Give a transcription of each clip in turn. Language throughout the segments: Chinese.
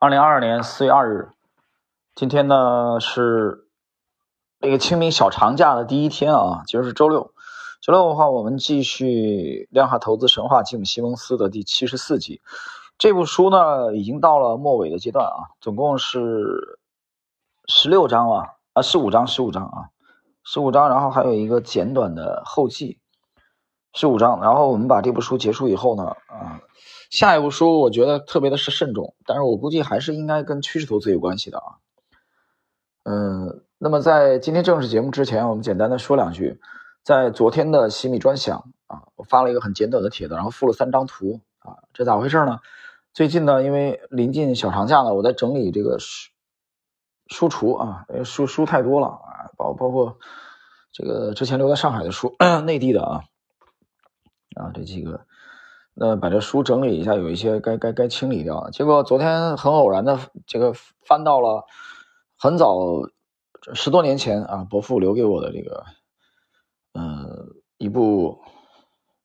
二零二二年四月二日，今天呢是那个清明小长假的第一天啊，今儿是周六。周六的话，我们继续《量化投资神话：吉姆·西蒙斯》的第七十四集。这部书呢，已经到了末尾的阶段啊，总共是十六章啊，啊，十五章，十五章啊，十五章，然后还有一个简短的后记，十五章。然后我们把这部书结束以后呢，啊。下一部书我觉得特别的是慎重，但是我估计还是应该跟趋势投资有关系的啊。嗯，那么在今天正式节目之前，我们简单的说两句。在昨天的西米专享啊，我发了一个很简短的帖子，然后附了三张图啊，这咋回事呢？最近呢，因为临近小长假了，我在整理这个书书橱啊，书书太多了啊，包包括这个之前留在上海的书，内地的啊啊这几个。那把这书整理一下，有一些该该该清理掉。结果昨天很偶然的，这个翻到了很早十多年前啊，伯父留给我的这个，嗯，一部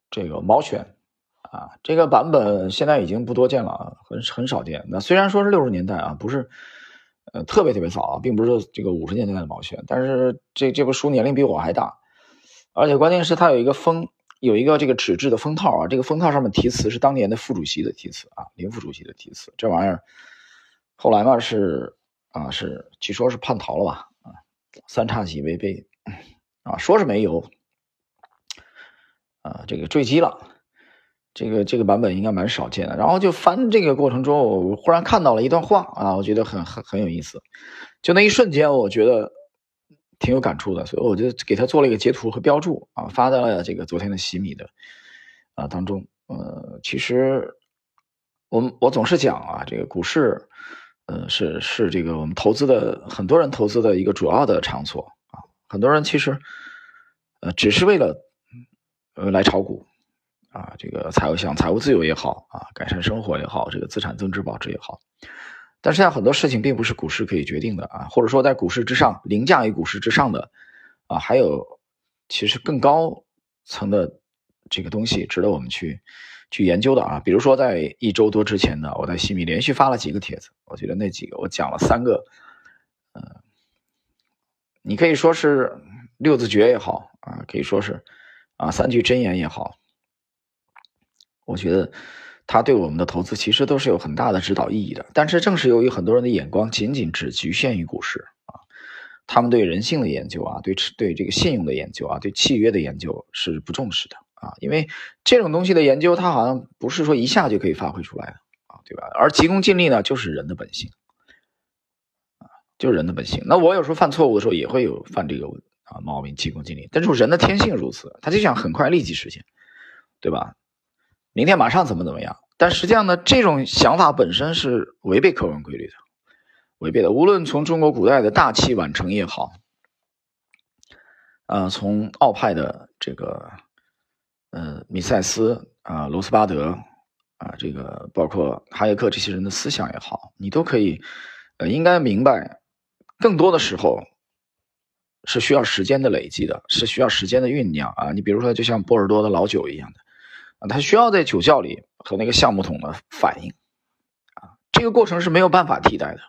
这个毛选啊，这个版本现在已经不多见了，很很少见。那虽然说是六十年代啊，不是呃特别特别早啊，并不是这个五十年代的毛选，但是这这部书年龄比我还大，而且关键是它有一个封。有一个这个纸质的封套啊，这个封套上面题词是当年的副主席的题词啊，林副主席的题词。这玩意儿后来嘛是啊是据说是叛逃了吧啊，三叉戟违背啊，说是没有啊，这个坠机了。这个这个版本应该蛮少见的。然后就翻这个过程中，我忽然看到了一段话啊，我觉得很很很有意思。就那一瞬间，我觉得。挺有感触的，所以我就给他做了一个截图和标注啊，发在了这个昨天的洗米的啊当中。呃，其实我们我总是讲啊，这个股市，呃，是是这个我们投资的很多人投资的一个主要的场所啊。很多人其实呃只是为了呃来炒股啊，这个财务想财务自由也好啊，改善生活也好，这个资产增值保值也好。但是现在很多事情并不是股市可以决定的啊，或者说在股市之上凌驾于股市之上的啊，还有其实更高层的这个东西值得我们去去研究的啊。比如说在一周多之前呢，我在西米连续发了几个帖子，我觉得那几个我讲了三个，呃，你可以说是六字诀也好啊，可以说是啊三句真言也好，我觉得。它对我们的投资其实都是有很大的指导意义的，但是正是由于很多人的眼光仅仅只局限于股市啊，他们对人性的研究啊，对对这个信用的研究啊，对契约的研究是不重视的啊，因为这种东西的研究，它好像不是说一下就可以发挥出来的啊，对吧？而急功近利呢，就是人的本性啊，就是人的本性。那我有时候犯错误的时候也会有犯这个啊毛病，急功近利。但是人的天性如此，他就想很快立即实现，对吧？明天马上怎么怎么样？但实际上呢，这种想法本身是违背客观规律的，违背的。无论从中国古代的大器晚成也好，呃，从奥派的这个呃米塞斯啊、罗斯巴德啊，这个包括哈耶克这些人的思想也好，你都可以呃应该明白，更多的时候是需要时间的累积的，是需要时间的酝酿啊。你比如说，就像波尔多的老酒一样的。他需要在酒窖里和那个橡木桶的反应，啊，这个过程是没有办法替代的，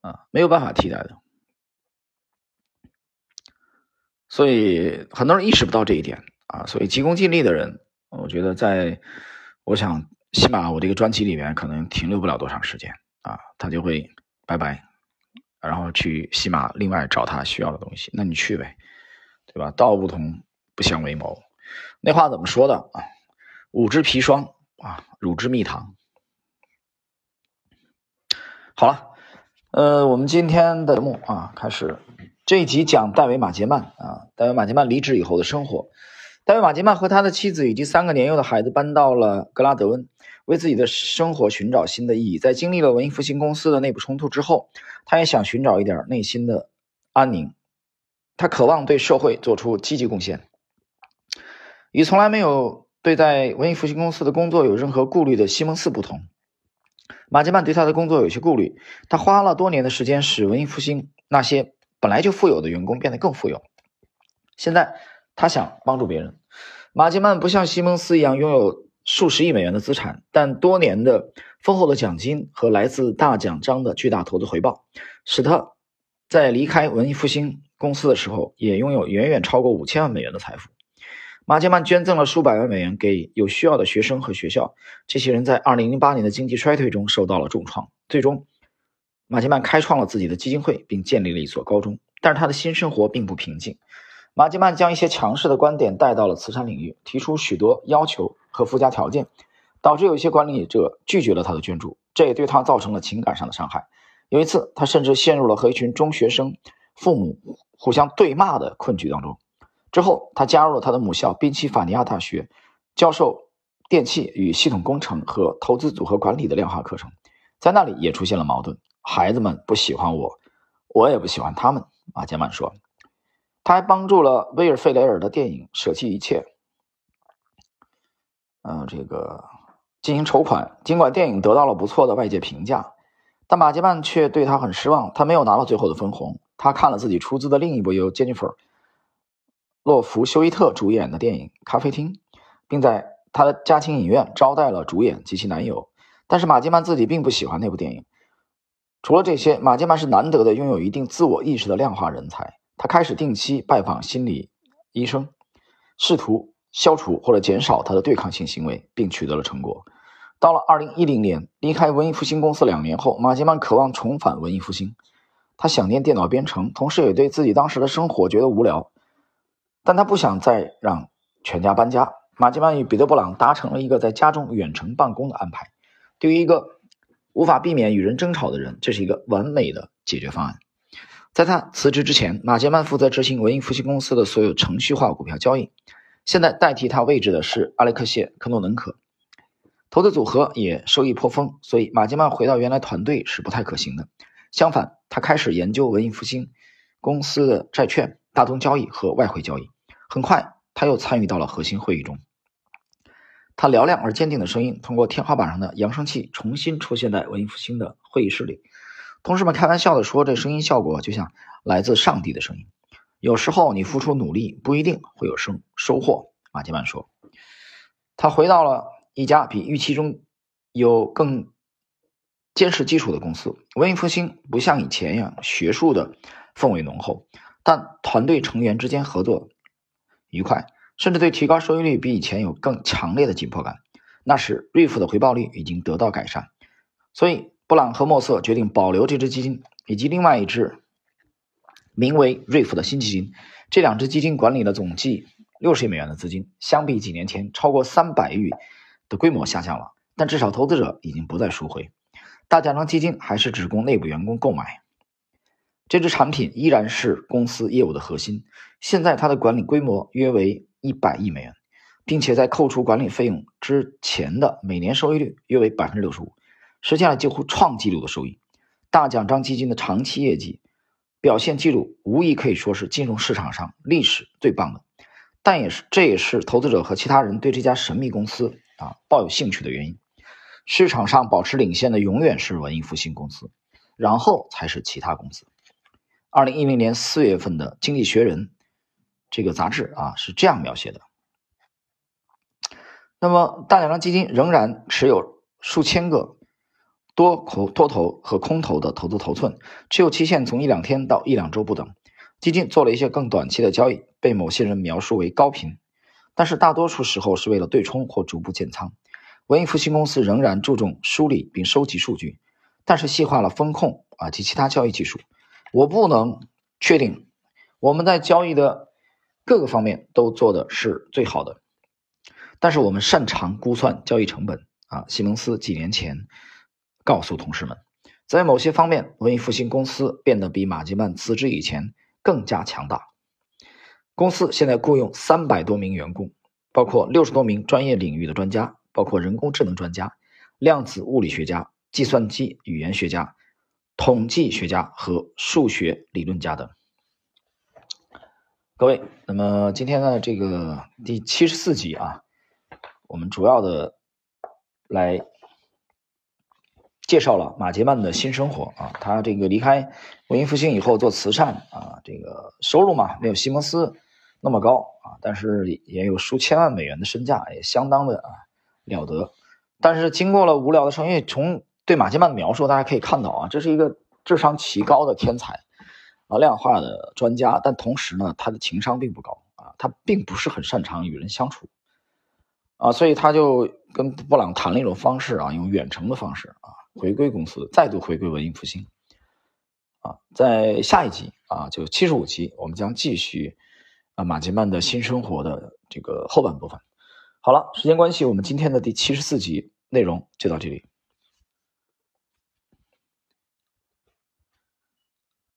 啊，没有办法替代的。所以很多人意识不到这一点啊，所以急功近利的人，我觉得在，我想起码我这个专辑里面可能停留不了多长时间啊，他就会拜拜，然后去西马另外找他需要的东西，那你去呗，对吧？道不同不相为谋。那话怎么说的啊？五只砒霜啊，乳汁蜜糖。好了，呃，我们今天的节目啊，开始这一集讲戴维马杰曼啊，戴维马杰曼离职以后的生活。戴维马杰曼和他的妻子以及三个年幼的孩子搬到了格拉德温，为自己的生活寻找新的意义。在经历了文艺复兴公司的内部冲突之后，他也想寻找一点内心的安宁。他渴望对社会做出积极贡献。与从来没有对在文艺复兴公司的工作有任何顾虑的西蒙斯不同，马吉曼对他的工作有些顾虑。他花了多年的时间使文艺复兴那些本来就富有的员工变得更富有。现在他想帮助别人。马吉曼不像西蒙斯一样拥有数十亿美元的资产，但多年的丰厚的奖金和来自大奖章的巨大投资回报，使他在离开文艺复兴公司的时候，也拥有远远超过五千万美元的财富。马杰曼捐赠了数百万美元给有需要的学生和学校，这些人在2008年的经济衰退中受到了重创。最终，马杰曼开创了自己的基金会，并建立了一所高中。但是他的新生活并不平静。马杰曼将一些强势的观点带到了慈善领域，提出许多要求和附加条件，导致有一些管理者拒绝了他的捐助，这也对他造成了情感上的伤害。有一次，他甚至陷入了和一群中学生父母互相对骂的困局当中。之后，他加入了他的母校宾夕法尼亚大学，教授电气与系统工程和投资组合管理的量化课程。在那里也出现了矛盾，孩子们不喜欢我，我也不喜欢他们。马杰曼说。他还帮助了威尔费雷尔的电影《舍弃一切》，嗯，这个进行筹款。尽管电影得到了不错的外界评价，但马杰曼却对他很失望。他没有拿到最后的分红。他看了自己出资的另一部由 Jennifer ·洛弗休伊特主演的电影《咖啡厅》，并在他的家庭影院招待了主演及其男友。但是马杰曼自己并不喜欢那部电影。除了这些，马杰曼是难得的拥有一定自我意识的量化人才。他开始定期拜访心理医生，试图消除或者减少他的对抗性行为，并取得了成果。到了2010年，离开文艺复兴公司两年后，马杰曼渴望重返文艺复兴。他想念电脑编程，同时也对自己当时的生活觉得无聊。但他不想再让全家搬家。马杰曼与彼得·布朗达成了一个在家中远程办公的安排。对于一个无法避免与人争吵的人，这是一个完美的解决方案。在他辞职之前，马杰曼负责执行文艺复兴公司的所有程序化股票交易。现在代替他位置的是阿列克谢·科诺能可。投资组合也收益颇丰，所以马杰曼回到原来团队是不太可行的。相反，他开始研究文艺复兴公司的债券、大宗交易和外汇交易。很快，他又参与到了核心会议中。他嘹亮而坚定的声音通过天花板上的扬声器重新出现在文艺复兴的会议室里。同事们开玩笑地说：“这声音效果就像来自上帝的声音。有时候你付出努力不一定会有收收获。”马杰曼说。他回到了一家比预期中有更坚实基础的公司。文艺复兴不像以前一样学术的氛围浓厚，但团队成员之间合作愉快，甚至对提高收益率比以前有更强烈的紧迫感。那时，瑞夫的回报率已经得到改善，所以。布朗和莫瑟决定保留这支基金，以及另外一支名为瑞夫的新基金。这两只基金管理了总计六十亿美元的资金，相比几年前超过三百亿的规模下降了，但至少投资者已经不再赎回。大奖章基金还是只供内部员工购买。这支产品依然是公司业务的核心。现在它的管理规模约为一百亿美元，并且在扣除管理费用之前的每年收益率约为百分之六十五。实现了几乎创纪录的收益，大奖章基金的长期业绩表现记录无疑可以说是金融市场上历史最棒的，但也是这也是投资者和其他人对这家神秘公司啊抱有兴趣的原因。市场上保持领先的永远是文艺复兴公司，然后才是其他公司。二零一零年四月份的《经济学人》这个杂志啊是这样描写的。那么大奖章基金仍然持有数千个。多口多头和空头的投资头寸，持有期限从一两天到一两周不等。基金做了一些更短期的交易，被某些人描述为高频，但是大多数时候是为了对冲或逐步建仓。文艺复兴公司仍然注重梳理并收集数据，但是细化了风控啊及其他交易技术。我不能确定我们在交易的各个方面都做的是最好的，但是我们擅长估算交易成本啊。西蒙斯几年前。告诉同事们，在某些方面，文艺复兴公司变得比马吉曼辞职以前更加强大。公司现在雇佣三百多名员工，包括六十多名专业领域的专家，包括人工智能专家、量子物理学家、计算机语言学家、统计学家和数学理论家等。各位，那么今天呢，这个第七十四集啊，我们主要的来。介绍了马杰曼的新生活啊，他这个离开文艺复兴以后做慈善啊，这个收入嘛没有西蒙斯那么高啊，但是也有数千万美元的身价，也相当的啊了得。但是经过了无聊的生，因为从对马基曼的描述，大家可以看到啊，这是一个智商奇高的天才啊，量化的专家，但同时呢，他的情商并不高啊，他并不是很擅长与人相处啊，所以他就跟布朗谈了一种方式啊，用远程的方式啊，回归公司，再度回归文艺复兴啊，在下一集啊，就七十五集，我们将继续啊马基曼的新生活的这个后半部分。好了，时间关系，我们今天的第七十四集内容就到这里。